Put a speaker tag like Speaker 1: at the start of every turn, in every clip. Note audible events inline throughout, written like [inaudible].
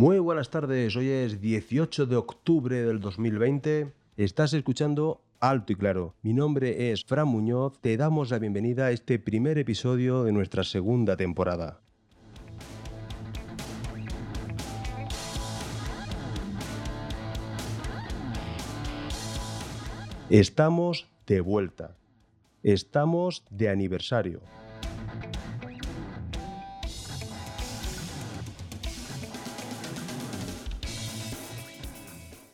Speaker 1: Muy buenas tardes, hoy es 18 de octubre del 2020. Estás escuchando Alto y Claro. Mi nombre es Fran Muñoz. Te damos la bienvenida a este primer episodio de nuestra segunda temporada. Estamos de vuelta. Estamos de aniversario.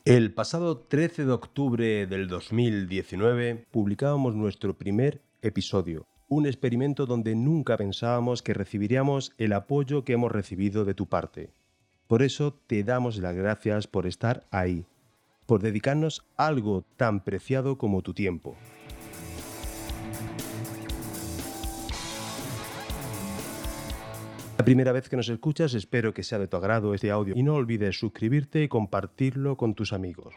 Speaker 1: El pasado 13 de octubre del 2019 publicábamos nuestro primer episodio, un experimento donde nunca pensábamos que recibiríamos el apoyo que hemos recibido de tu parte. Por eso te damos las gracias por estar ahí, por dedicarnos algo tan preciado como tu tiempo. La primera vez que nos escuchas espero que sea de tu agrado este audio y no olvides suscribirte y compartirlo con tus amigos.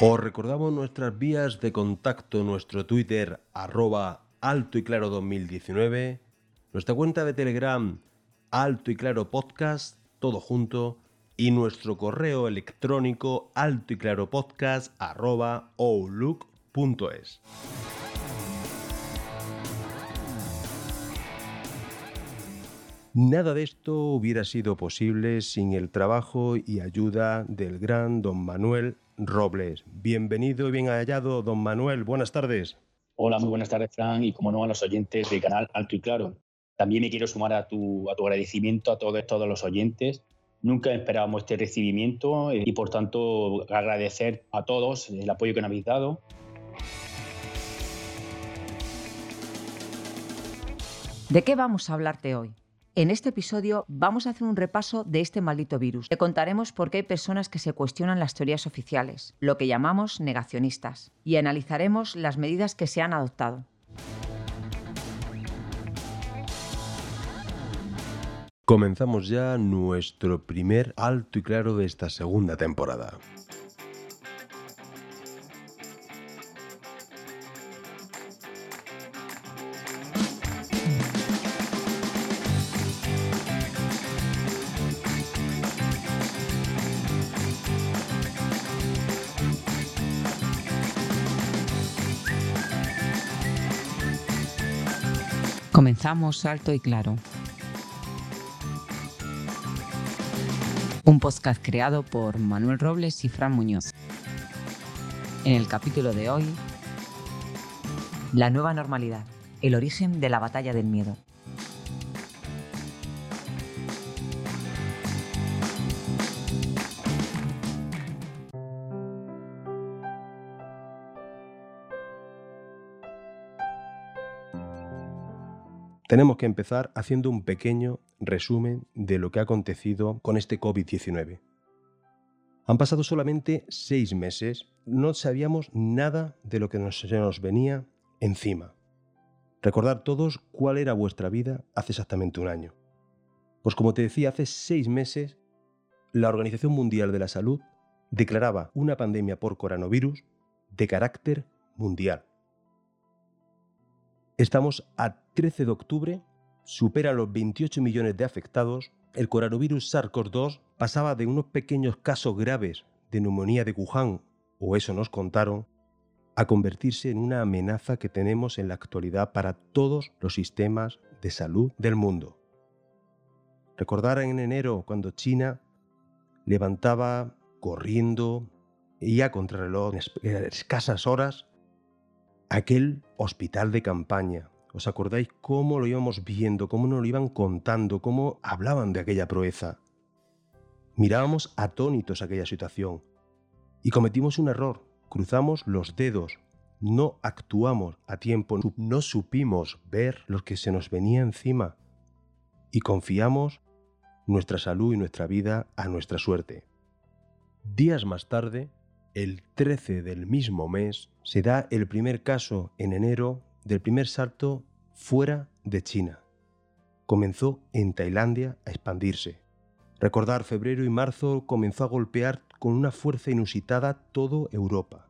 Speaker 1: Os recordamos nuestras vías de contacto, nuestro Twitter arroba alto y claro 2019, nuestra cuenta de Telegram alto y claro podcast, todo junto, y nuestro correo electrónico alto y claro podcast arroba outlook.es. Nada de esto hubiera sido posible sin el trabajo y ayuda del gran don Manuel Robles. Bienvenido y bien hallado, don Manuel. Buenas tardes.
Speaker 2: Hola, muy buenas tardes, Fran, y como no a los oyentes del canal Alto y Claro. También me quiero sumar a tu, a tu agradecimiento a todos, todos los oyentes. Nunca esperábamos este recibimiento eh, y, por tanto, agradecer a todos el apoyo que nos habéis dado.
Speaker 3: ¿De qué vamos a hablarte hoy? En este episodio vamos a hacer un repaso de este maldito virus. Te contaremos por qué hay personas que se cuestionan las teorías oficiales, lo que llamamos negacionistas, y analizaremos las medidas que se han adoptado.
Speaker 1: Comenzamos ya nuestro primer alto y claro de esta segunda temporada.
Speaker 3: Comenzamos alto y claro. Un podcast creado por Manuel Robles y Fran Muñoz. En el capítulo de hoy, la nueva normalidad, el origen de la batalla del miedo.
Speaker 1: Tenemos que empezar haciendo un pequeño resumen de lo que ha acontecido con este COVID-19. Han pasado solamente seis meses, no sabíamos nada de lo que nos, nos venía encima. Recordar todos cuál era vuestra vida hace exactamente un año. Pues como te decía, hace seis meses la Organización Mundial de la Salud declaraba una pandemia por coronavirus de carácter mundial. Estamos a 13 de octubre, supera los 28 millones de afectados, el coronavirus SARS-CoV-2 pasaba de unos pequeños casos graves de neumonía de Wuhan, o eso nos contaron, a convertirse en una amenaza que tenemos en la actualidad para todos los sistemas de salud del mundo. Recordar en enero cuando China levantaba corriendo, y a contrarreloj en escasas horas, aquel hospital de campaña. ¿Os acordáis cómo lo íbamos viendo, cómo nos lo iban contando, cómo hablaban de aquella proeza? Mirábamos atónitos aquella situación y cometimos un error, cruzamos los dedos, no actuamos a tiempo, no supimos ver lo que se nos venía encima y confiamos nuestra salud y nuestra vida a nuestra suerte. Días más tarde, el 13 del mismo mes, se da el primer caso en enero del primer salto fuera de China. Comenzó en Tailandia a expandirse. Recordar febrero y marzo comenzó a golpear con una fuerza inusitada todo Europa,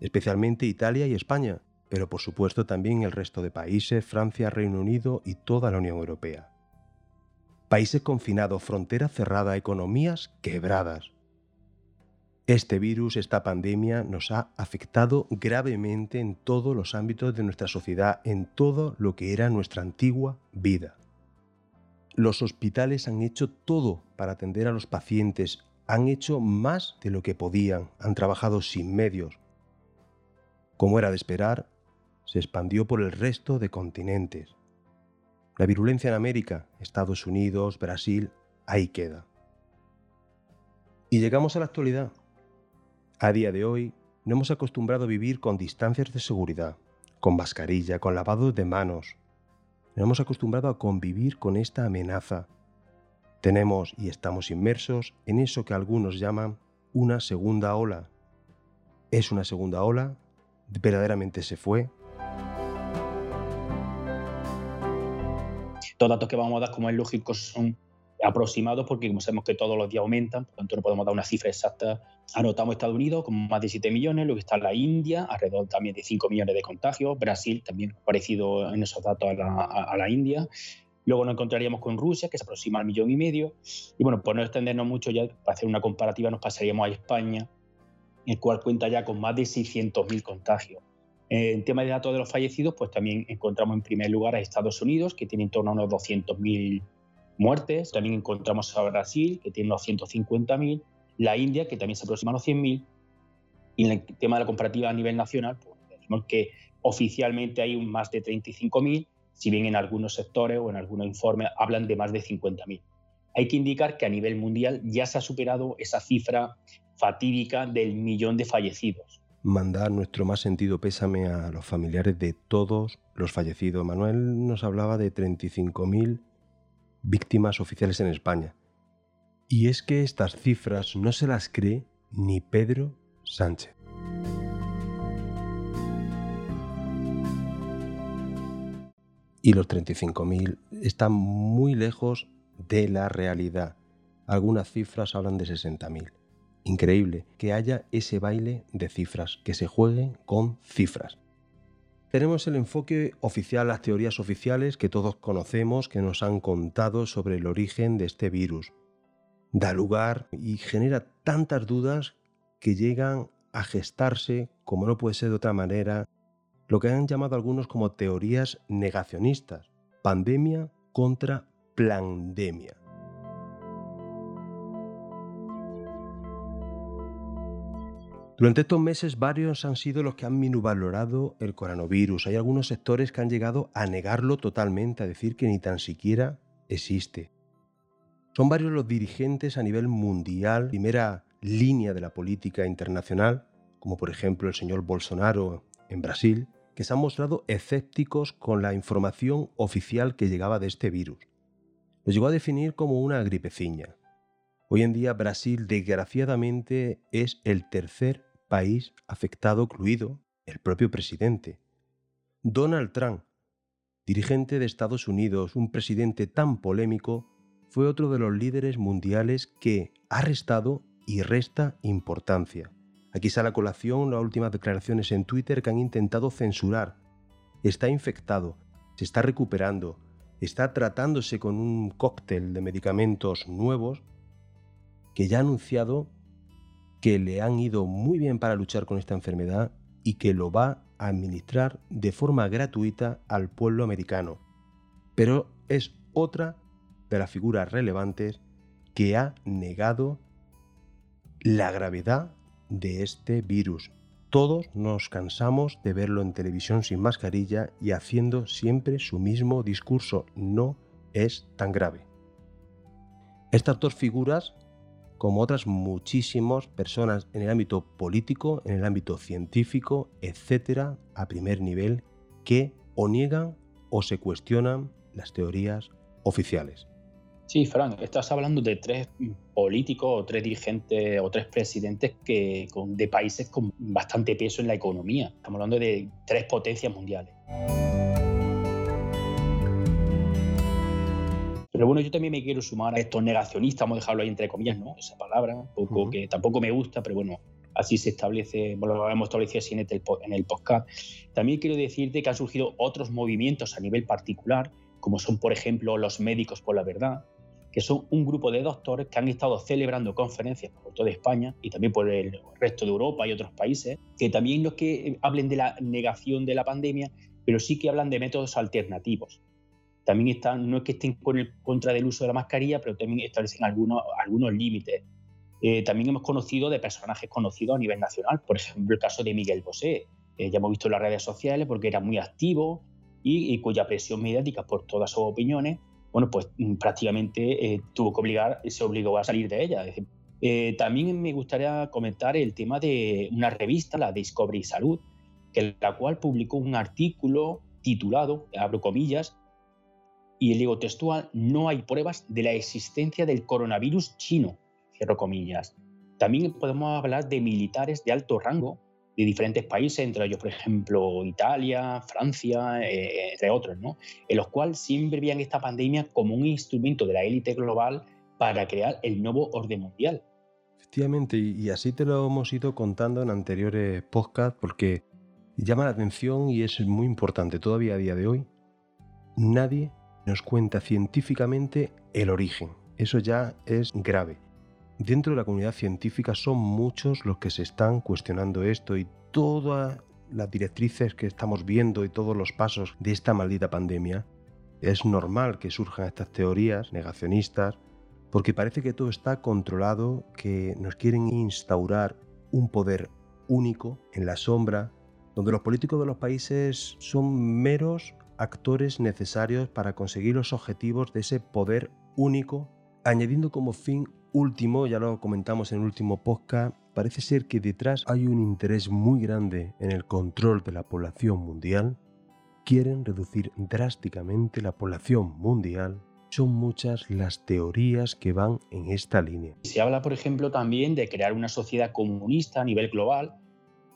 Speaker 1: especialmente Italia y España, pero por supuesto también el resto de países, Francia, Reino Unido y toda la Unión Europea. Países confinados, fronteras cerradas, economías quebradas. Este virus, esta pandemia, nos ha afectado gravemente en todos los ámbitos de nuestra sociedad, en todo lo que era nuestra antigua vida. Los hospitales han hecho todo para atender a los pacientes, han hecho más de lo que podían, han trabajado sin medios. Como era de esperar, se expandió por el resto de continentes. La virulencia en América, Estados Unidos, Brasil, ahí queda. Y llegamos a la actualidad. A día de hoy, no hemos acostumbrado a vivir con distancias de seguridad, con mascarilla, con lavado de manos. Nos hemos acostumbrado a convivir con esta amenaza. Tenemos y estamos inmersos en eso que algunos llaman una segunda ola. ¿Es una segunda ola? ¿Verdaderamente se fue?
Speaker 2: Los datos que vamos a dar, como es lógico, son aproximados porque como sabemos que todos los días aumentan, por lo tanto no podemos dar una cifra exacta. Anotamos Estados Unidos con más de 7 millones, luego está la India, alrededor también de 5 millones de contagios, Brasil también parecido en esos datos a la, a la India. Luego nos encontraríamos con Rusia, que se aproxima al millón y medio. Y bueno, por no extendernos mucho ya, para hacer una comparativa, nos pasaríamos a España, el cual cuenta ya con más de 600.000 contagios. En tema de datos de los fallecidos, pues también encontramos en primer lugar a Estados Unidos, que tiene en torno a unos 200.000 muertes. También encontramos a Brasil, que tiene unos 150.000. La India, que también se aproxima a los 100.000. Y en el tema de la comparativa a nivel nacional, pues decimos que oficialmente hay más de 35.000, si bien en algunos sectores o en algunos informes hablan de más de 50.000. Hay que indicar que a nivel mundial ya se ha superado esa cifra fatídica del millón de fallecidos
Speaker 1: mandar nuestro más sentido pésame a los familiares de todos los fallecidos. Manuel nos hablaba de 35.000 víctimas oficiales en España. Y es que estas cifras no se las cree ni Pedro Sánchez. Y los 35.000 están muy lejos de la realidad. Algunas cifras hablan de 60.000 increíble que haya ese baile de cifras, que se jueguen con cifras. Tenemos el enfoque oficial, las teorías oficiales que todos conocemos, que nos han contado sobre el origen de este virus. Da lugar y genera tantas dudas que llegan a gestarse, como no puede ser de otra manera, lo que han llamado algunos como teorías negacionistas, pandemia contra plandemia. Durante estos meses varios han sido los que han minuvalorado el coronavirus. Hay algunos sectores que han llegado a negarlo totalmente, a decir que ni tan siquiera existe. Son varios los dirigentes a nivel mundial, primera línea de la política internacional, como por ejemplo el señor Bolsonaro en Brasil, que se han mostrado escépticos con la información oficial que llegaba de este virus. Lo llegó a definir como una gripeciña, Hoy en día Brasil desgraciadamente es el tercer país afectado, incluido el propio presidente. Donald Trump, dirigente de Estados Unidos, un presidente tan polémico, fue otro de los líderes mundiales que ha restado y resta importancia. Aquí sale a colación las últimas declaraciones en Twitter que han intentado censurar. Está infectado, se está recuperando, está tratándose con un cóctel de medicamentos nuevos que ya ha anunciado que le han ido muy bien para luchar con esta enfermedad y que lo va a administrar de forma gratuita al pueblo americano. Pero es otra de las figuras relevantes que ha negado la gravedad de este virus. Todos nos cansamos de verlo en televisión sin mascarilla y haciendo siempre su mismo discurso. No es tan grave. Estas dos figuras como otras muchísimas personas en el ámbito político, en el ámbito científico, etcétera, a primer nivel, que o niegan o se cuestionan las teorías oficiales.
Speaker 2: Sí, Fran, estás hablando de tres políticos o tres dirigentes o tres presidentes que, de países con bastante peso en la economía. Estamos hablando de tres potencias mundiales. Pero bueno, yo también me quiero sumar a estos negacionistas, vamos a dejarlo ahí entre comillas, ¿no? Esa palabra, un poco que tampoco me gusta, pero bueno, así se establece, bueno, lo hemos establecido así en el, en el podcast. También quiero decirte que han surgido otros movimientos a nivel particular, como son, por ejemplo, los médicos por la verdad, que son un grupo de doctores que han estado celebrando conferencias por toda España y también por el resto de Europa y otros países, que también no es que hablen de la negación de la pandemia, pero sí que hablan de métodos alternativos. También están, no es que estén con el, contra del uso de la mascarilla, pero también establecen algunos, algunos límites. Eh, también hemos conocido de personajes conocidos a nivel nacional, por ejemplo, el caso de Miguel Bosé. Eh, ya hemos visto en las redes sociales porque era muy activo y, cuya presión mediática por todas sus opiniones, bueno, pues mm, prácticamente eh, tuvo que obligar, se obligó a salir de ella. también me gustaría comentar el tema de una revista, la Discovery Salud, que la cual publicó un artículo titulado, abro comillas, y digo textual, no hay pruebas de la existencia del coronavirus chino, cierro comillas. También podemos hablar de militares de alto rango de diferentes países, entre ellos, por ejemplo, Italia, Francia, eh, entre otros, ¿no? en los cuales siempre veían esta pandemia como un instrumento de la élite global para crear el nuevo orden mundial.
Speaker 1: Efectivamente, y así te lo hemos ido contando en anteriores podcasts porque llama la atención y es muy importante todavía a día de hoy. Nadie nos cuenta científicamente el origen. Eso ya es grave. Dentro de la comunidad científica son muchos los que se están cuestionando esto y todas las directrices que estamos viendo y todos los pasos de esta maldita pandemia. Es normal que surjan estas teorías negacionistas porque parece que todo está controlado, que nos quieren instaurar un poder único en la sombra, donde los políticos de los países son meros actores necesarios para conseguir los objetivos de ese poder único, añadiendo como fin último, ya lo comentamos en el último podcast, parece ser que detrás hay un interés muy grande en el control de la población mundial. Quieren reducir drásticamente la población mundial. Son muchas las teorías que van en esta línea.
Speaker 2: Se habla, por ejemplo, también de crear una sociedad comunista a nivel global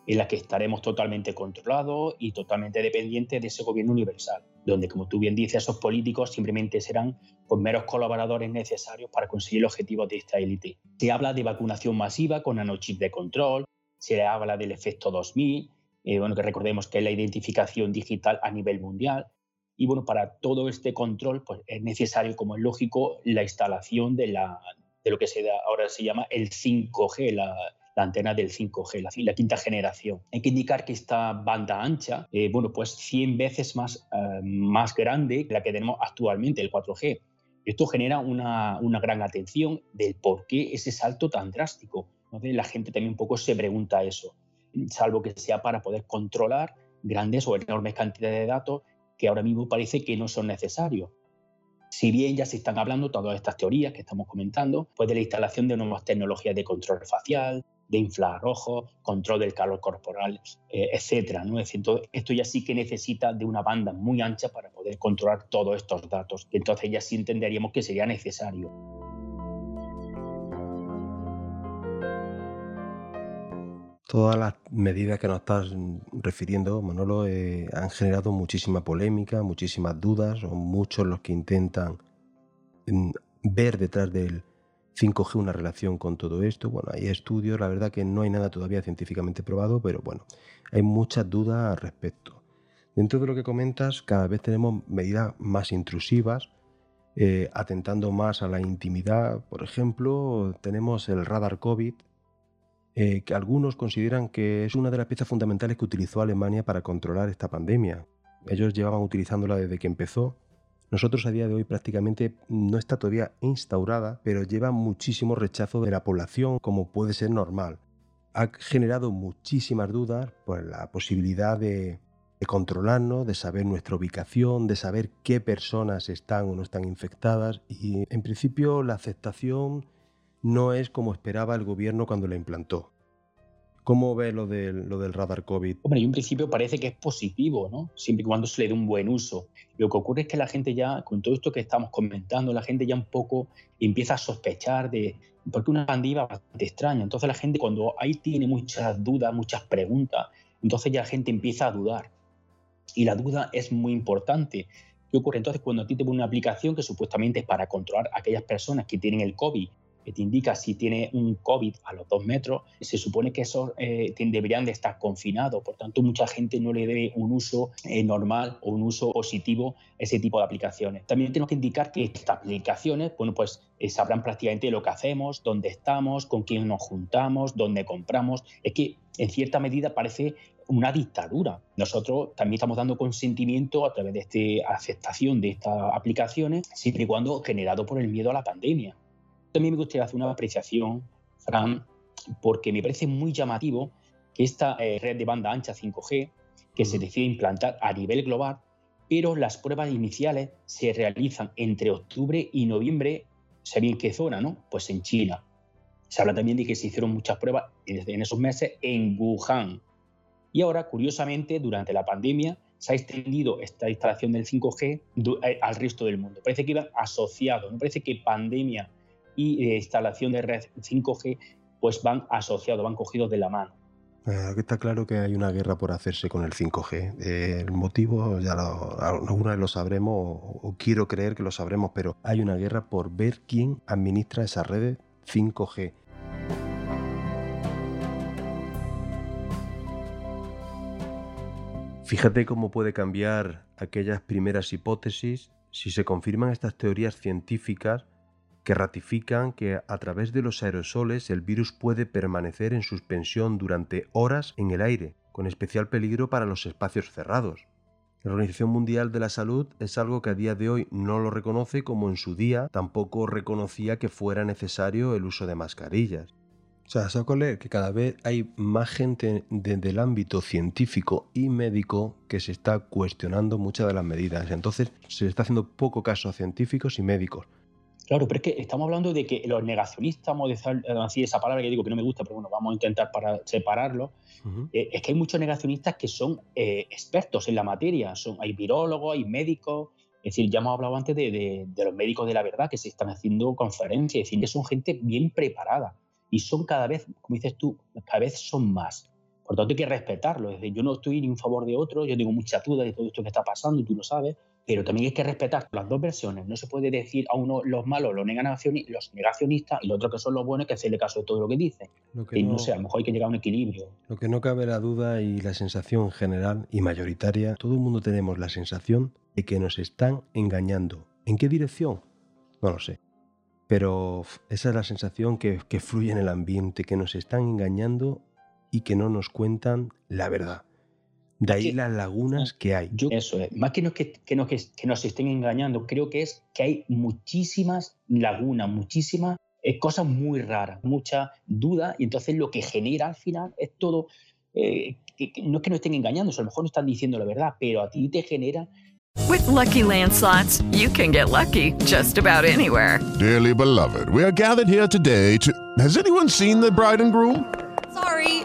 Speaker 2: en la que estaremos totalmente controlados y totalmente dependientes de ese gobierno universal, donde, como tú bien dices, esos políticos simplemente serán pues, meros colaboradores necesarios para conseguir los objetivos de esta élite. Se habla de vacunación masiva con nanochip de control, se habla del efecto 2000, eh, bueno, que recordemos que es la identificación digital a nivel mundial, y bueno, para todo este control pues, es necesario, como es lógico, la instalación de, lo que ahora se llama el 5G, la, la antena del 5G, la, quinta generación. Hay que indicar que esta banda ancha, eh, bueno, pues 100 veces más, eh, más grande que la que tenemos actualmente, el 4G. Esto genera una, una gran atención del por qué ese salto tan drástico. La gente también un poco se pregunta eso, salvo que sea para poder controlar grandes o enormes cantidades de datos que ahora mismo parece que no son necesarios. Si bien ya se están hablando todas estas teorías que estamos comentando, pues de la instalación de nuevas tecnologías de control facial, de infrarrojo, control del calor corporal, eh, etcétera. ¿no? esto ya sí que necesita de una banda muy ancha para poder controlar todos estos datos, entonces ya sí entenderíamos que sería necesario.
Speaker 1: Todas las medidas que nos estás refiriendo, Manolo, eh, han generado muchísima polémica, muchísimas dudas, son muchos los que intentan mm, ver detrás del, 5G una relación con todo esto. Bueno, hay estudios, la verdad que no hay nada todavía científicamente probado, pero bueno, hay muchas dudas al respecto. Dentro de lo que comentas, cada vez tenemos medidas más intrusivas, eh, atentando más a la intimidad. Por ejemplo, tenemos el radar COVID, eh, que algunos consideran que es una de las piezas fundamentales que utilizó Alemania para controlar esta pandemia. Ellos llevaban utilizándola desde que empezó nosotros a día de hoy prácticamente no está todavía instaurada, pero lleva muchísimo rechazo de la población, como puede ser normal. Ha generado muchísimas dudas por la posibilidad de, controlarnos, de saber nuestra ubicación, de saber qué personas están o no están infectadas y en principio la aceptación no es como esperaba el gobierno cuando la implantó. ¿Cómo ve lo del, lo del radar COVID?
Speaker 2: Hombre, en principio parece que es positivo, ¿no? Siempre y cuando se le dé un buen uso. Lo que ocurre es que la gente ya, con todo esto que estamos comentando, la gente ya un poco empieza a sospechar de, porque una pandemia bastante extraña. Entonces la gente cuando ahí tiene muchas dudas, muchas preguntas, entonces ya la gente empieza a dudar. Y la duda es muy importante. ¿Qué ocurre entonces cuando a ti te pone una aplicación que supuestamente es para controlar a aquellas personas que tienen el COVID que te indica si tiene un COVID a los dos metros, se supone que esos eh, deberían de estar confinados. Por tanto, mucha gente no le debe un uso eh, normal o un uso positivo a ese tipo de aplicaciones. También tenemos que indicar que estas aplicaciones, bueno, pues eh, sabrán prácticamente lo que hacemos, dónde estamos, con quién nos juntamos, dónde compramos. Es que en cierta medida parece una dictadura. Nosotros también estamos dando consentimiento a través de esta aceptación de estas aplicaciones, siempre y cuando generado por el miedo a la pandemia. También me gustaría hacer una apreciación, Fran, porque me parece muy llamativo que esta eh, red de banda ancha 5G, que se decide implantar a nivel global, pero las pruebas iniciales se realizan entre octubre y noviembre, ¿sabéis en qué zona? no? Pues en China. Se habla también de que se hicieron muchas pruebas en esos meses en Wuhan. Y ahora, curiosamente, durante la pandemia, se ha extendido esta instalación del 5G eh, al resto del mundo. Parece que iban asociados, no parece que pandemia y instalación de red 5G pues van asociados, van cogidos de la mano.
Speaker 1: Aquí está claro que hay una guerra por hacerse con el 5G. Eh, el motivo ya lo, alguna vez lo sabremos o, quiero creer que lo sabremos, pero hay una guerra por ver quién administra esas redes 5G. Fíjate cómo puede cambiar aquellas primeras hipótesis si se confirman estas teorías científicas que ratifican que a través de los aerosoles el virus puede permanecer en suspensión durante horas en el aire, con especial peligro para los espacios cerrados. La Organización Mundial de la Salud es algo que a día de hoy no lo reconoce como en su día tampoco reconocía que fuera necesario el uso de mascarillas. O sea, saco leer que cada vez hay más gente desde el ámbito científico y médico que se está cuestionando muchas de las medidas. Entonces se está haciendo poco caso a científicos y médicos.
Speaker 2: Claro, pero es que estamos hablando de que los negacionistas, vamos a decir así esa palabra que digo que no me gusta, pero bueno, vamos a intentar para separarlo. Eh, es que hay muchos negacionistas que son eh, expertos en la materia. Son, hay virólogos, hay médicos. Es decir, ya hemos hablado antes de, los médicos de la verdad que se están haciendo conferencias. Es decir, que son gente bien preparada. Y son cada vez, como dices tú, cada vez son más. Por tanto, hay que respetarlo. Es decir, yo no estoy ni en favor de otro, yo tengo mucha duda de todo esto que está pasando y tú lo sabes pero también hay que respetar las dos versiones. No se puede decir a uno los malos, los negacionistas, y los otros que son los buenos, que hacerle caso de todo lo que dicen. y no, sé, a lo mejor hay que llegar a un equilibrio.
Speaker 1: Lo que no cabe la duda y la sensación general y mayoritaria, todo el mundo tenemos la sensación de que nos están engañando. ¿En qué dirección? No lo sé. Pero esa es la sensación que, que fluye en el ambiente, que nos están engañando y que no nos cuentan la verdad. De ahí las lagunas que hay.
Speaker 2: eso es. Más que, no, que, que, nos, que nos estén engañando, creo que es que hay muchísimas lagunas, muchísimas eh, cosas muy raras, mucha duda, y entonces lo que genera al final es todo. Eh, no es que nos estén engañando, a lo mejor no están diciendo la verdad, pero a ti te genera.
Speaker 4: With lucky landslots, you can get lucky just about anywhere.
Speaker 5: Dearly beloved, we are gathered here today to. Has anyone seen the bride and groom?
Speaker 6: Sorry,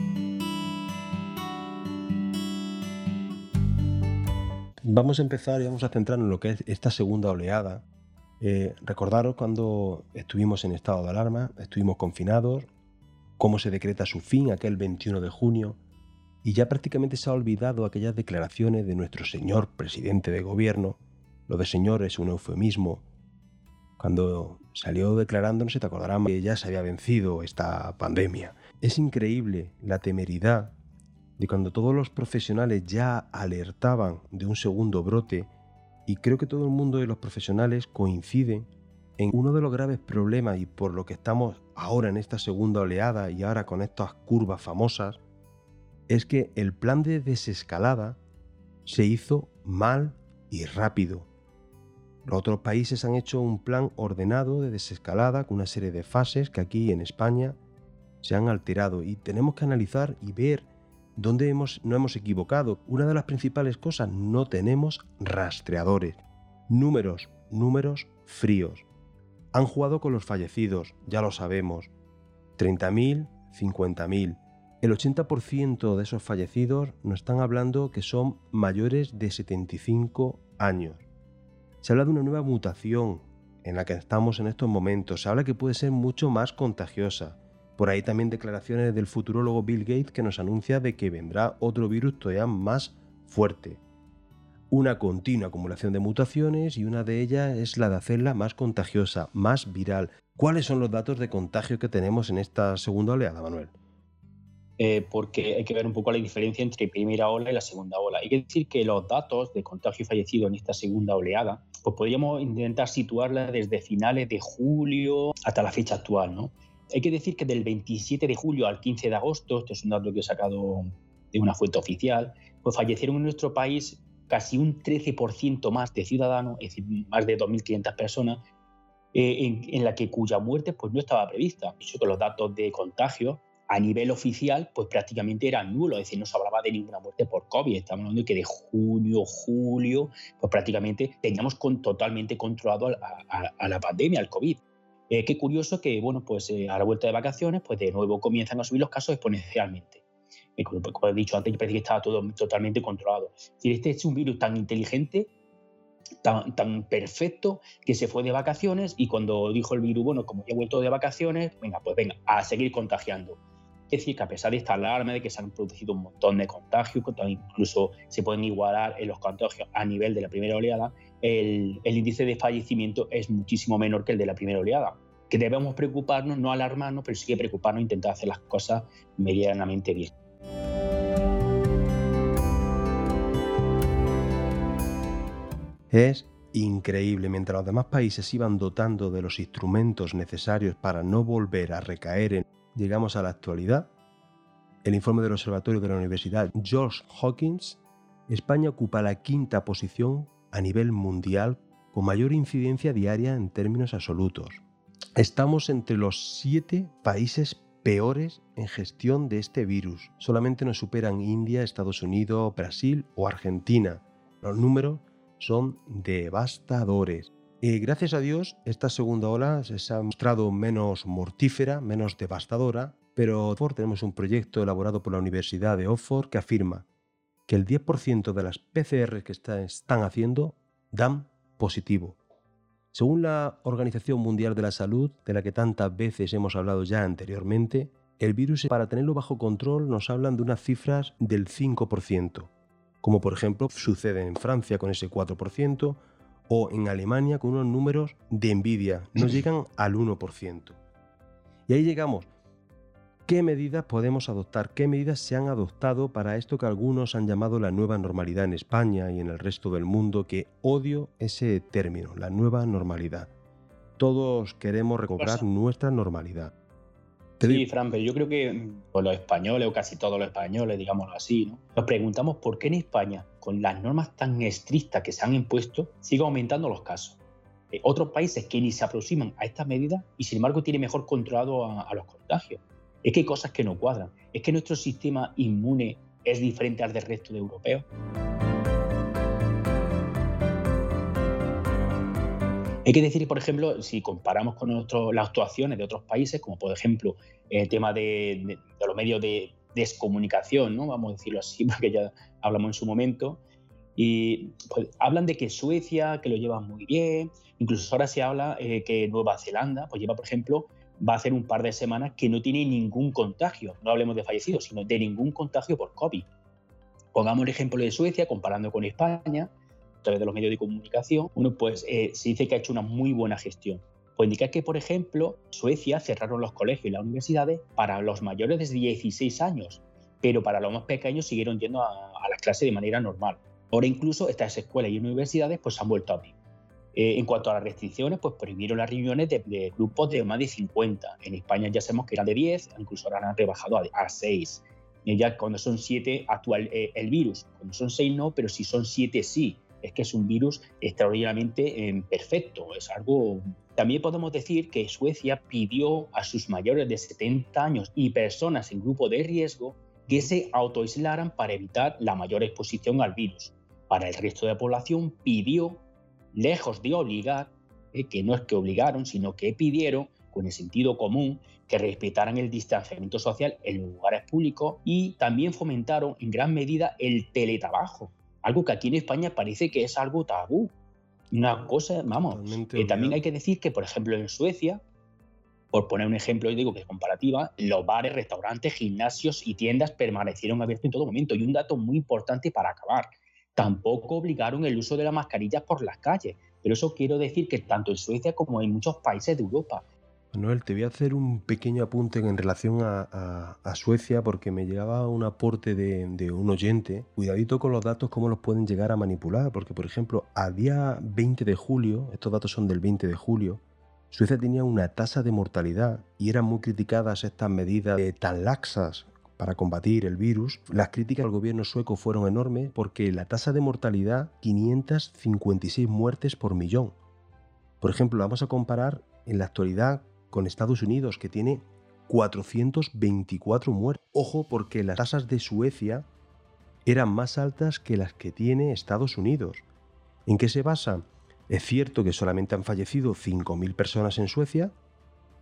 Speaker 1: Vamos a empezar y vamos a centrarnos en lo que es esta segunda oleada. Eh, recordaros cuando estuvimos en estado de alarma, estuvimos confinados, cómo se decreta su fin aquel 21 de junio, Y ya prácticamente se ha olvidado aquellas declaraciones de nuestro señor presidente de gobierno. Lo de señor es un eufemismo. Cuando salió declarando, no se te acordarán que ya se había vencido esta pandemia. Es increíble la temeridad de cuando todos los profesionales ya alertaban de un segundo brote y creo que todo el mundo de los profesionales coinciden en uno de los graves problemas y por lo que estamos ahora en esta segunda oleada y ahora con estas curvas famosas, es que el plan de desescalada se hizo mal y rápido. Los otros países han hecho un plan ordenado de desescalada con una serie de fases que aquí en España se han alterado y tenemos que analizar y ver dónde hemos, no hemos equivocado. Una de las principales cosas, no tenemos rastreadores. Números, números fríos. Han jugado con los fallecidos, ya lo sabemos. 30.000, 50.000. El 80% de esos fallecidos nos están hablando que son mayores de 75 años. Se habla de una nueva mutación en la que estamos en estos momentos. Se habla que puede ser mucho más contagiosa. Por ahí también declaraciones del futurólogo Bill Gates que nos anuncia de que vendrá otro virus todavía más fuerte. Una continua acumulación de mutaciones y una de ellas es la de hacerla más contagiosa, más viral. ¿Cuáles son los datos de contagio que tenemos en esta segunda oleada, Manuel?
Speaker 2: Eh, porque hay que ver un poco la diferencia entre primera ola y la segunda ola. Hay que decir que los datos de contagio fallecido en esta segunda oleada, pues podríamos intentar situarla desde finales de julio hasta la fecha actual, ¿no? Hay que decir que del 27 de julio al 15 de agosto, esto es un dato que he sacado de una fuente oficial, pues fallecieron en nuestro país casi un 13% más de ciudadanos, es decir, más de 2.500 personas, eh, en, la que cuya muerte pues, no estaba prevista. Dicho que los datos de contagio a nivel oficial, pues prácticamente era nulo, es decir, no se hablaba de ninguna muerte por COVID. Estamos hablando de que de junio, julio, pues prácticamente teníamos con, totalmente controlado a, la pandemia, al COVID. Eh, qué curioso que, bueno, pues eh, a la vuelta de vacaciones, pues de nuevo comienzan a subir los casos exponencialmente. Y como, he dicho antes, parece que estaba todo totalmente controlado. Es decir, este es un virus tan inteligente Tan, tan, perfecto que se fue de vacaciones y cuando dijo el virus, bueno, como ya he vuelto de vacaciones, venga, pues venga, a seguir contagiando. Es decir, que a pesar de esta alarma de que se han producido un montón de contagios, incluso se pueden igualar en los contagios a nivel de la primera oleada, el, índice de fallecimiento es muchísimo menor que el de la primera oleada. Que debemos preocuparnos, no alarmarnos, pero sí que preocuparnos e intentar hacer las cosas medianamente bien.
Speaker 1: Es increíble. Mientras los demás países iban dotando de los instrumentos necesarios para no volver a recaer en llegamos a la actualidad, el informe del Observatorio de la Universidad George Hawkins, España ocupa la quinta posición a nivel mundial con mayor incidencia diaria en términos absolutos. Estamos entre los siete países peores en gestión de este virus. Solamente nos superan India, Estados Unidos, Brasil o Argentina. Los números son devastadores. Y gracias a Dios, esta segunda ola se ha mostrado menos mortífera, menos devastadora, pero tenemos un proyecto elaborado por la Universidad de Oxford que afirma que el 10% de las PCR que están haciendo dan positivo. Según la Organización Mundial de la Salud, de la que tantas veces hemos hablado ya anteriormente, el virus para tenerlo bajo control nos hablan de unas cifras del 5%, como por ejemplo sucede en Francia con ese 4%, o en Alemania con unos números de envidia, no [clears throat] llegan al 1%. Y ahí llegamos. ¿Qué medidas podemos adoptar? ¿Qué medidas se han adoptado para esto que algunos han llamado la nueva normalidad en España y en el resto del mundo? Que odio ese término, la nueva normalidad. Todos queremos recobrar nuestra normalidad.
Speaker 2: Sí, Fran, pero yo creo que los españoles, o casi todos los españoles, digámoslo así, ¿no? nos preguntamos por qué en España, con las normas tan estrictas que se han impuesto, sigue aumentando los casos. Eh, otros países que ni se aproximan a estas medidas y sin embargo tienen mejor controlado a, a los contagios. Es que hay cosas que no cuadran. Es que nuestro sistema inmune es diferente al del resto de europeos. Hay que decir, por ejemplo, si comparamos con las actuaciones de otros países, como por ejemplo el tema de, los medios de descomunicación, ¿no? vamos a decirlo así, [laughs] porque ya hablamos en su momento, y pues, hablan de que Suecia, que lo lleva muy bien, incluso ahora se habla eh, que Nueva Zelanda, pues lleva, por ejemplo, va a hacer un par de semanas que no tiene ningún contagio, no hablemos de fallecidos, sino de ningún contagio por COVID. Pongamos el ejemplo de Suecia, comparando con España, a través de los medios de comunicación, uno pues eh, se dice que ha hecho una muy buena gestión. Puede indicar que, por ejemplo, Suecia cerraron los colegios y las universidades para los mayores de 16 años, pero para los más pequeños siguieron yendo a, a las clases de manera normal. Ahora incluso estas escuelas y universidades pues han vuelto a abrir. Eh, en cuanto a las restricciones, pues prohibieron las reuniones de, grupos de más de 50. En España ya sabemos que eran de 10, incluso ahora han rebajado a, 6. Y ya cuando son 7 actual eh, el virus, cuando son 6 no, pero si son 7 sí. Es que es un virus extraordinariamente eh, perfecto, es algo... También podemos decir que Suecia pidió a sus mayores de 70 años y personas en grupo de riesgo que se autoaislaran para evitar la mayor exposición al virus. Para el resto de la población pidió lejos de obligar, eh, que no es que obligaron, sino que pidieron con el sentido común que respetaran el distanciamiento social en los lugares públicos y también fomentaron en gran medida el teletrabajo, algo que aquí en España parece que es algo tabú. Una cosa, vamos, eh, también hay que decir que, por ejemplo, en Suecia, por poner un ejemplo, yo digo que es comparativa, los bares, restaurantes, gimnasios y tiendas permanecieron abiertos en todo momento. Y un dato muy importante para acabar, Tampoco obligaron el uso de las mascarillas por las calles, pero eso quiero decir que tanto en Suecia como en muchos países de Europa.
Speaker 1: Manuel, te voy a hacer un pequeño apunte en relación a, Suecia porque me llegaba un aporte de, un oyente. Cuidadito con los datos, cómo los pueden llegar a manipular, porque por ejemplo, a día 20 de julio, estos datos son del 20 de julio, Suecia tenía una tasa de mortalidad y eran muy criticadas estas medidas tan laxas para combatir el virus, las críticas al gobierno sueco fueron enormes porque la tasa de mortalidad, 556 muertes por millón. Por ejemplo, vamos a comparar en la actualidad con Estados Unidos, que tiene 424 muertes. Ojo, porque las tasas de Suecia eran más altas que las que tiene Estados Unidos. ¿En qué se basa? Es cierto que solamente han fallecido 5.000 personas en Suecia,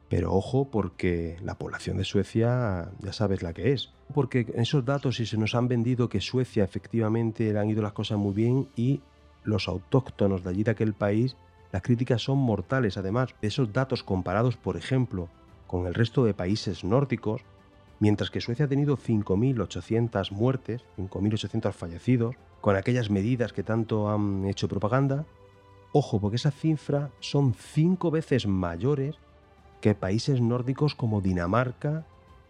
Speaker 1: pero ojo porque la población de Suecia ya sabes la que es. Porque esos datos sí se nos han vendido que Suecia efectivamente le han ido las cosas muy bien y los autóctonos de allí de aquel país, las críticas son mortales. Además, esos datos comparados, por ejemplo, con el resto de países nórdicos, mientras que Suecia ha tenido 5.800 muertes, 5.800 fallecidos, con aquellas medidas que tanto han hecho propaganda, ojo, porque esas cifras son cinco veces mayores que países nórdicos como Dinamarca,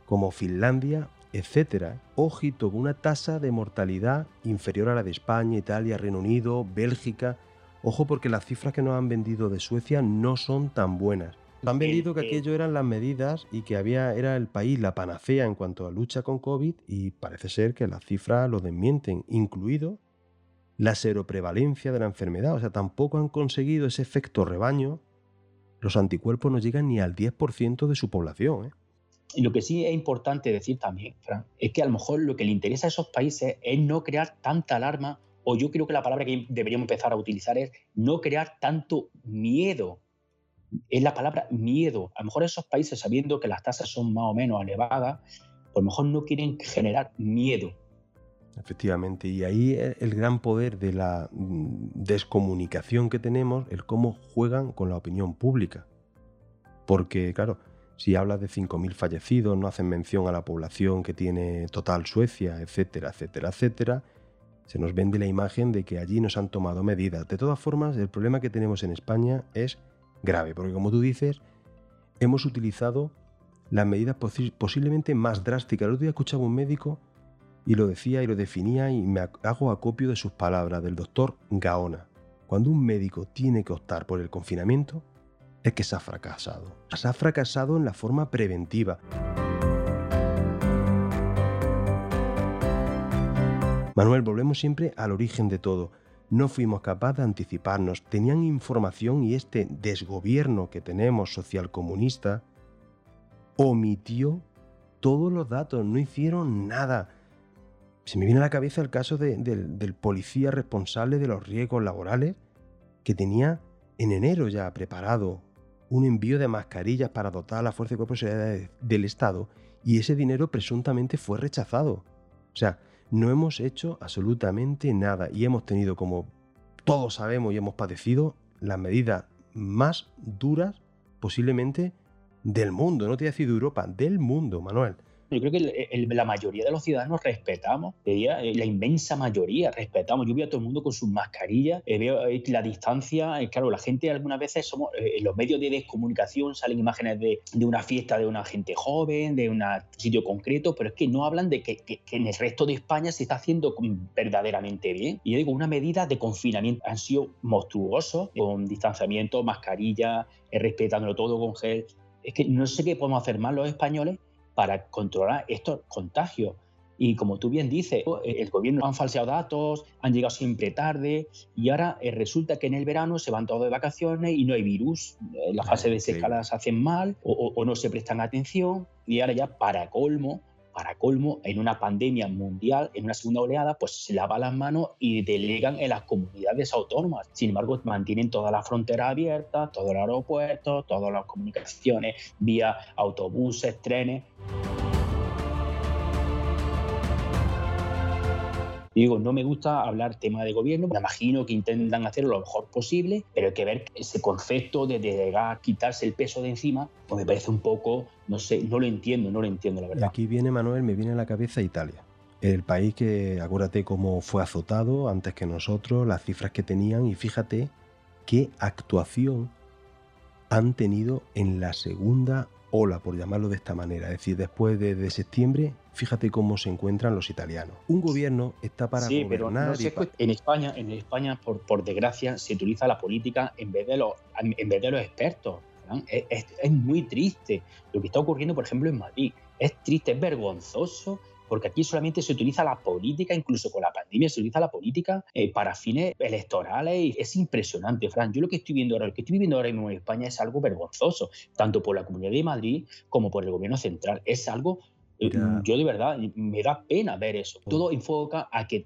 Speaker 1: como Finlandia, etc. Ojito, con una tasa de mortalidad inferior a la de España, Italia, Reino Unido, Bélgica. Ojo porque las cifras que nos han vendido de Suecia no son tan buenas. Han vendido que aquello eran las medidas y que había era el país la panacea en cuanto a lucha con COVID y parece ser que las cifras lo desmienten, incluido la seroprevalencia de la enfermedad. O sea, tampoco han conseguido ese efecto rebaño los anticuerpos no llegan ni al 10% de su población. ¿eh?
Speaker 2: Y lo que sí es importante decir también, Fran, es que a lo mejor lo que le interesa a esos países es no crear tanta alarma, o yo creo que la palabra que deberíamos empezar a utilizar es no crear tanto miedo. Es la palabra miedo. A lo mejor esos países, sabiendo que las tasas son más o menos elevadas, pues a lo mejor no quieren generar miedo.
Speaker 1: Efectivamente, y ahí el gran poder de la mm, descomunicación que tenemos, el cómo juegan con la opinión pública. Porque, claro, si hablas de 5.000 fallecidos, no hacen mención a la población que tiene total Suecia, etcétera, etcétera, etcétera, se nos vende la imagen de que allí nos han tomado medidas. De todas formas, el problema que tenemos en España es grave, porque como tú dices, hemos utilizado las medidas posiblemente más drásticas. El otro día escuchaba un médico y lo decía y lo definía y me hago acopio de sus palabras del doctor Gaona. Cuando un médico tiene que optar por el confinamiento, es que se ha fracasado. Se ha fracasado en la forma preventiva. Manuel, volvemos siempre al origen de todo. No fuimos capaces de anticiparnos, tenían información y este desgobierno que tenemos social comunista omitió todos los datos, no hicieron nada. Se me viene a la cabeza el caso del policía responsable de los riesgos laborales que tenía en enero ya preparado un envío de mascarillas para dotar a la Fuerza de Cuerpos de del Estado y ese dinero presuntamente fue rechazado. O sea, no hemos hecho absolutamente nada y hemos tenido, como todos sabemos y hemos padecido, las medidas más duras posiblemente del mundo, no te voy a de Europa, del mundo, Manuel.
Speaker 2: Yo creo que la mayoría de los ciudadanos respetamos, diría, eh, la inmensa mayoría respetamos. Yo veo a todo el mundo con sus mascarillas, eh, veo eh, la distancia. claro, la gente algunas veces somos, en los medios de descomunicación salen imágenes de, una fiesta de una gente joven, de un sitio concreto, pero es que no hablan de que, que, en el resto de España se está haciendo verdaderamente bien. Y yo digo, una medida de confinamiento han sido monstruosos, con distanciamiento, mascarilla, respetándolo todo con gel. Es que no sé qué podemos hacer más los españoles para controlar estos contagios. Y como tú bien dices, el gobierno han falseado datos, han llegado siempre tarde y ahora eh, resulta que en el verano se van todos de vacaciones y no hay virus. Eh, las fases de se hacen mal o, o, no se prestan atención y ahora ya para colmo para colmo, en una pandemia mundial, en una segunda oleada, pues se lava las manos y delegan en las comunidades autónomas. Sin embargo, mantienen todas las fronteras abiertas, todos los aeropuertos, todas las comunicaciones vía autobuses, trenes. Digo, no me gusta hablar tema de gobierno, me imagino que intentan hacerlo lo mejor posible, pero hay que ver ese concepto de delegar, quitarse el peso de encima, pues me parece un poco, no sé, no lo entiendo, no lo entiendo la verdad.
Speaker 1: aquí viene Manuel, me viene a la cabeza Italia. El país que, acuérdate cómo fue azotado antes que nosotros, las cifras que tenían y fíjate qué actuación han tenido en la segunda ola, por llamarlo de esta manera. Es decir, después de, septiembre, fíjate cómo se encuentran los italianos. Un gobierno está para
Speaker 2: sí,
Speaker 1: gobernar.
Speaker 2: Pero no en España, en España por, por desgracia, se utiliza la política en vez de los, en vez de los expertos. Es, es, muy triste lo que está ocurriendo, por ejemplo, en Madrid. Es triste, es vergonzoso porque aquí solamente se utiliza la política, incluso con la pandemia se utiliza la política eh, para fines electorales y es impresionante, Fran. Yo lo que estoy viendo ahora, lo que estoy viendo ahora mismo en España es algo vergonzoso, tanto por la Comunidad de Madrid como por el gobierno central. Es algo eh, yo de verdad me da pena ver eso. Todo enfoca a que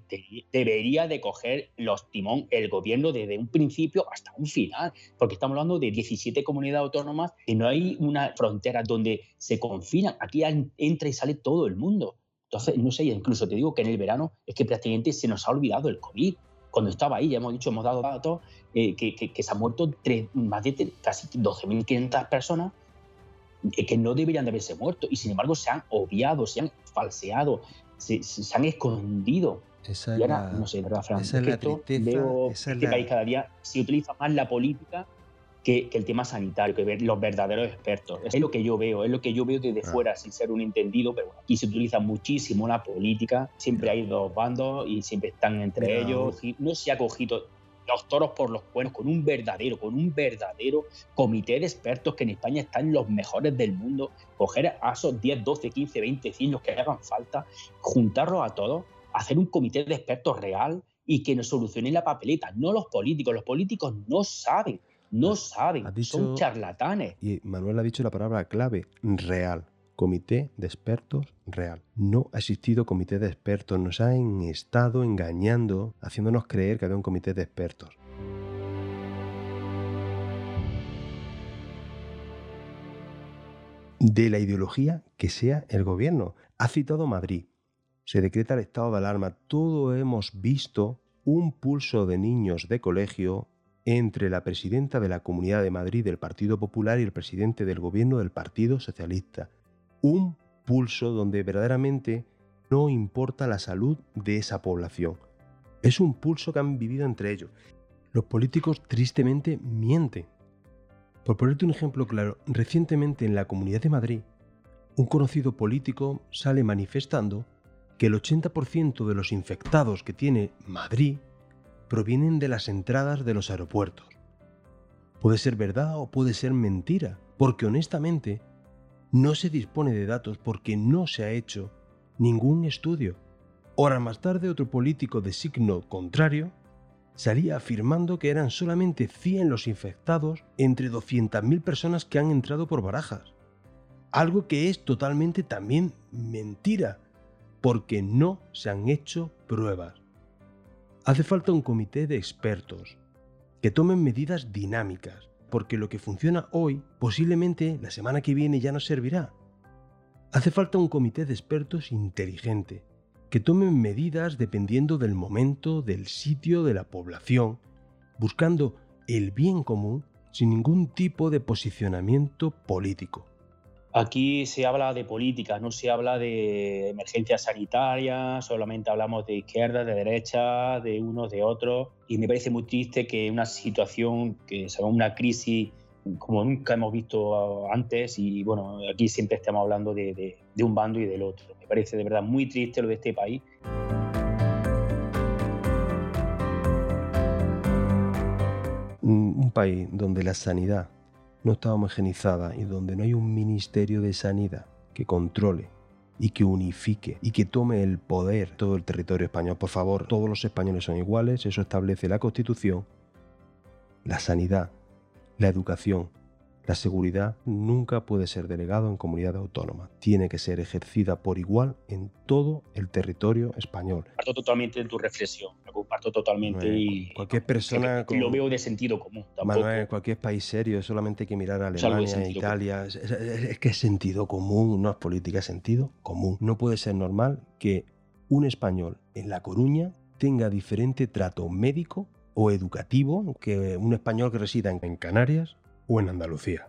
Speaker 2: debería de coger los timón el gobierno desde un principio hasta un final, porque estamos hablando de 17 comunidades autónomas y no hay una frontera donde se confinan. Aquí entra y sale todo el mundo. Entonces, no sé, incluso te digo que en el verano es que prácticamente se nos ha olvidado el COVID. Cuando estaba ahí, ya hemos dicho, hemos dado datos, eh, que, se han muerto más de casi 12.500 personas eh, que no deberían de haberse muerto y sin embargo se han obviado, se han falseado, se, han escondido. y ahora, no sé, ¿verdad, Fran?
Speaker 1: Esa es, la tristeza,
Speaker 2: veo que este país cada día se utiliza más la política que, el tema sanitario, que ver los verdaderos expertos. Es lo que yo veo, es lo que yo veo desde ah. fuera, sin ser un entendido, pero aquí se utiliza muchísimo la política, siempre hay dos bandos y siempre están entre ellos. no se ha cogido los toros por los cuernos con un verdadero, con un verdadero comité de expertos que en España están los mejores del mundo, coger a esos 10, 12, 15, 20, 100 los que hagan falta, juntarlos a todos, hacer un comité de expertos real y que nos solucionen la papeleta, no los políticos, los políticos no saben no saben, son charlatanes.
Speaker 1: Y Manuel ha dicho la palabra clave, real. Comité de expertos real. No ha existido comité de expertos, nos han estado engañando, haciéndonos creer que había un comité de expertos. De la ideología que sea el gobierno. Ha citado Madrid. Se decreta el estado de alarma. Todo hemos visto un pulso de niños de colegio entre la presidenta de la Comunidad de Madrid del Partido Popular y el presidente del gobierno del Partido Socialista. Un pulso donde verdaderamente no importa la salud de esa población. Es un pulso que han vivido entre ellos. Los políticos tristemente mienten. Por ponerte un ejemplo claro, recientemente en la Comunidad de Madrid, un conocido político sale manifestando que el 80% de los infectados que tiene Madrid provienen de las entradas de los aeropuertos. Puede ser verdad o puede ser mentira, porque honestamente no se dispone de datos porque no se ha hecho ningún estudio. Horas más tarde otro político de signo contrario salía afirmando que eran solamente 100 los infectados entre 200.000 personas que han entrado por barajas. Algo que es totalmente también mentira, porque no se han hecho pruebas. Hace falta un comité de expertos que tomen medidas dinámicas, porque lo que funciona hoy posiblemente la semana que viene ya no servirá. Hace falta un comité de expertos inteligente, que tomen medidas dependiendo del momento, del sitio, de la población, buscando el bien común sin ningún tipo de posicionamiento político.
Speaker 2: Aquí se habla de política, no se habla de emergencias sanitarias, solamente hablamos de izquierda, de derecha, de unos, de otros. Y me parece muy triste que una situación que se una crisis como nunca hemos visto antes y bueno, aquí siempre estamos hablando de, de un bando y del otro. Me parece de verdad muy triste lo de este país.
Speaker 1: Un país donde la sanidad no está homogenizada y donde no hay un ministerio de sanidad que controle y que unifique y que tome el poder todo el territorio español. Por favor, todos los españoles son iguales, eso establece la Constitución. La sanidad, la educación, la seguridad nunca puede ser delegado en comunidades autónomas. Tiene que ser ejercida por igual en todo el territorio español.
Speaker 2: Comparto totalmente en tu reflexión. Lo comparto totalmente y.
Speaker 1: Cualquier persona.
Speaker 2: lo veo de sentido común.
Speaker 1: Tampoco. Manuel, cualquier país serio, solamente hay que mirar a Alemania, Italia. Es, es, que es sentido común, no es política, es sentido común. No puede ser normal que un español en La Coruña tenga diferente trato médico o educativo que un español que resida en Canarias o en Andalucía.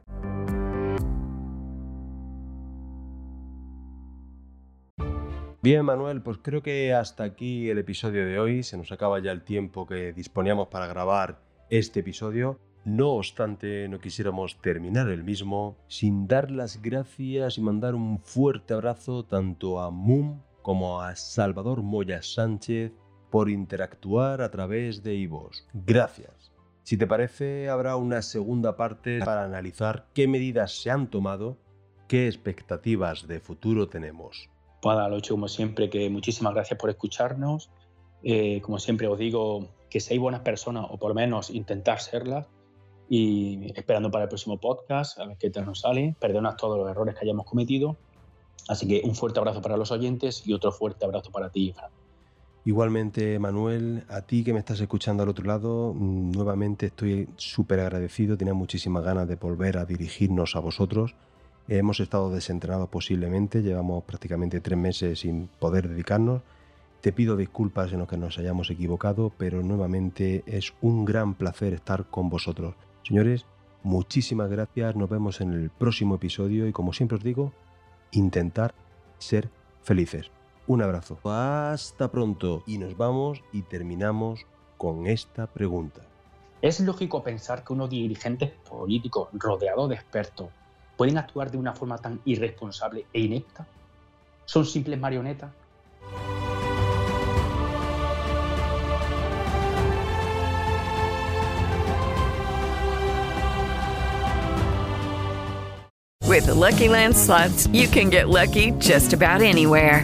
Speaker 1: Bien, Manuel, pues creo que hasta aquí el episodio de hoy. Se nos acaba ya el tiempo que disponíamos para grabar este episodio. No obstante, no quisiéramos terminar el mismo sin dar las gracias y mandar un fuerte abrazo tanto a Mum como a Salvador Moya Sánchez por interactuar a través de IVOS. Gracias. Si te parece, habrá una segunda parte para analizar qué medidas se han tomado, qué expectativas de futuro tenemos.
Speaker 2: Pues lo hecho como siempre, que muchísimas gracias por escucharnos. Eh, como siempre os digo, que seáis buenas personas o por lo menos intentar serlas. Y esperando para el próximo podcast, a ver qué tal nos sale. Perdonad todos los errores que hayamos cometido. Así que un fuerte abrazo para los oyentes y otro fuerte abrazo para ti, Fran.
Speaker 1: Igualmente, Manuel, a ti que me estás escuchando al otro lado, mm, nuevamente estoy súper agradecido, tenía muchísimas ganas de volver a dirigirnos a vosotros. Hemos estado desentrenados posiblemente, llevamos prácticamente tres meses sin poder dedicarnos. Te pido disculpas en lo que nos hayamos equivocado, pero nuevamente es un gran placer estar con vosotros. Señores, muchísimas gracias, nos vemos en el próximo episodio y como siempre os digo, intentar ser felices. Un abrazo. Hasta pronto. Y nos vamos y terminamos con esta pregunta.
Speaker 2: ¿Es lógico pensar que unos dirigentes políticos rodeados de expertos pueden actuar de una forma tan irresponsable e inepta? ¿Son simples marionetas?
Speaker 4: With the Lucky Land slots, you can get lucky just about anywhere.